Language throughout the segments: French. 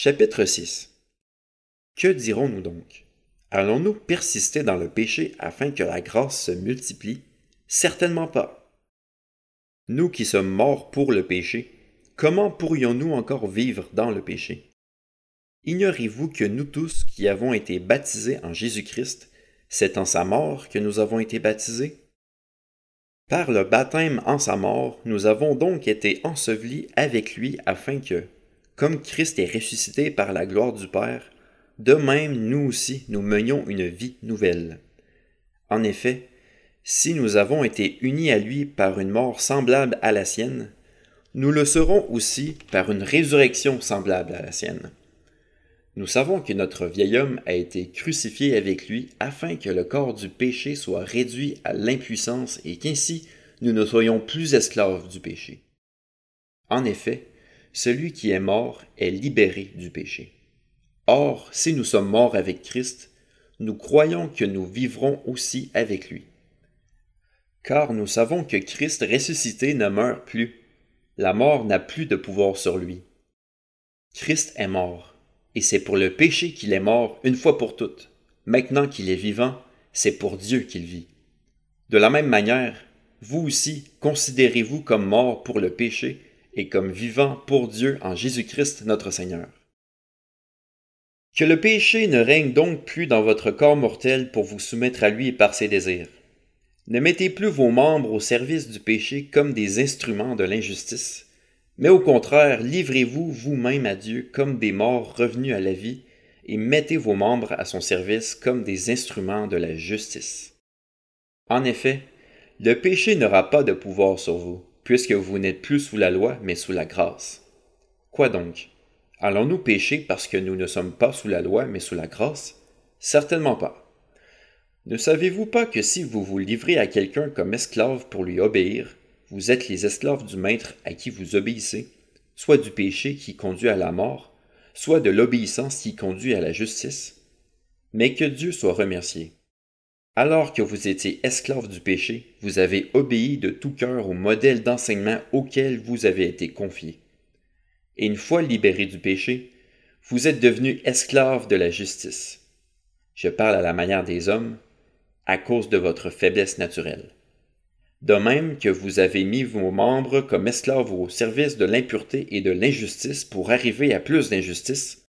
Chapitre 6 Que dirons-nous donc? Allons-nous persister dans le péché afin que la grâce se multiplie? Certainement pas. Nous qui sommes morts pour le péché, comment pourrions-nous encore vivre dans le péché? Ignorez-vous que nous tous qui avons été baptisés en Jésus-Christ, c'est en sa mort que nous avons été baptisés? Par le baptême en sa mort, nous avons donc été ensevelis avec lui afin que, comme Christ est ressuscité par la gloire du Père, de même nous aussi nous menions une vie nouvelle. En effet, si nous avons été unis à lui par une mort semblable à la sienne, nous le serons aussi par une résurrection semblable à la sienne. Nous savons que notre vieil homme a été crucifié avec lui afin que le corps du péché soit réduit à l'impuissance et qu'ainsi nous ne soyons plus esclaves du péché. En effet, celui qui est mort est libéré du péché. Or, si nous sommes morts avec Christ, nous croyons que nous vivrons aussi avec lui. Car nous savons que Christ ressuscité ne meurt plus. La mort n'a plus de pouvoir sur lui. Christ est mort, et c'est pour le péché qu'il est mort une fois pour toutes. Maintenant qu'il est vivant, c'est pour Dieu qu'il vit. De la même manière, vous aussi considérez-vous comme mort pour le péché et comme vivant pour Dieu en Jésus-Christ notre Seigneur. Que le péché ne règne donc plus dans votre corps mortel pour vous soumettre à lui par ses désirs. Ne mettez plus vos membres au service du péché comme des instruments de l'injustice, mais au contraire, livrez-vous vous-même à Dieu comme des morts revenus à la vie, et mettez vos membres à son service comme des instruments de la justice. En effet, le péché n'aura pas de pouvoir sur vous, puisque vous n'êtes plus sous la loi, mais sous la grâce. Quoi donc? Allons-nous pécher parce que nous ne sommes pas sous la loi, mais sous la grâce? Certainement pas. Ne savez-vous pas que si vous vous livrez à quelqu'un comme esclave pour lui obéir, vous êtes les esclaves du maître à qui vous obéissez, soit du péché qui conduit à la mort, soit de l'obéissance qui conduit à la justice? Mais que Dieu soit remercié. Alors que vous étiez esclaves du péché, vous avez obéi de tout cœur au modèle d'enseignement auquel vous avez été confiés. Et une fois libérés du péché, vous êtes devenus esclaves de la justice. Je parle à la manière des hommes, à cause de votre faiblesse naturelle. De même que vous avez mis vos membres comme esclaves au service de l'impureté et de l'injustice pour arriver à plus d'injustice,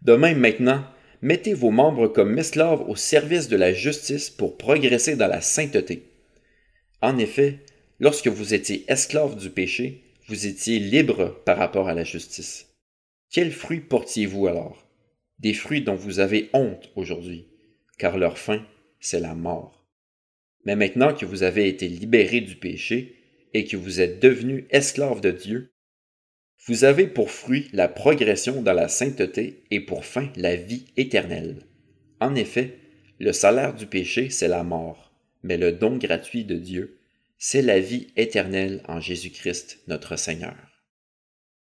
de même maintenant, mettez vos membres comme esclaves au service de la justice pour progresser dans la sainteté. En effet, lorsque vous étiez esclaves du péché, vous étiez libres par rapport à la justice. Quels fruits portiez-vous alors? Des fruits dont vous avez honte aujourd'hui, car leur fin, c'est la mort. Mais maintenant que vous avez été libérés du péché et que vous êtes devenus esclaves de Dieu, vous avez pour fruit la progression dans la sainteté et pour fin la vie éternelle. En effet, le salaire du péché, c'est la mort, mais le don gratuit de Dieu, c'est la vie éternelle en Jésus-Christ notre Seigneur.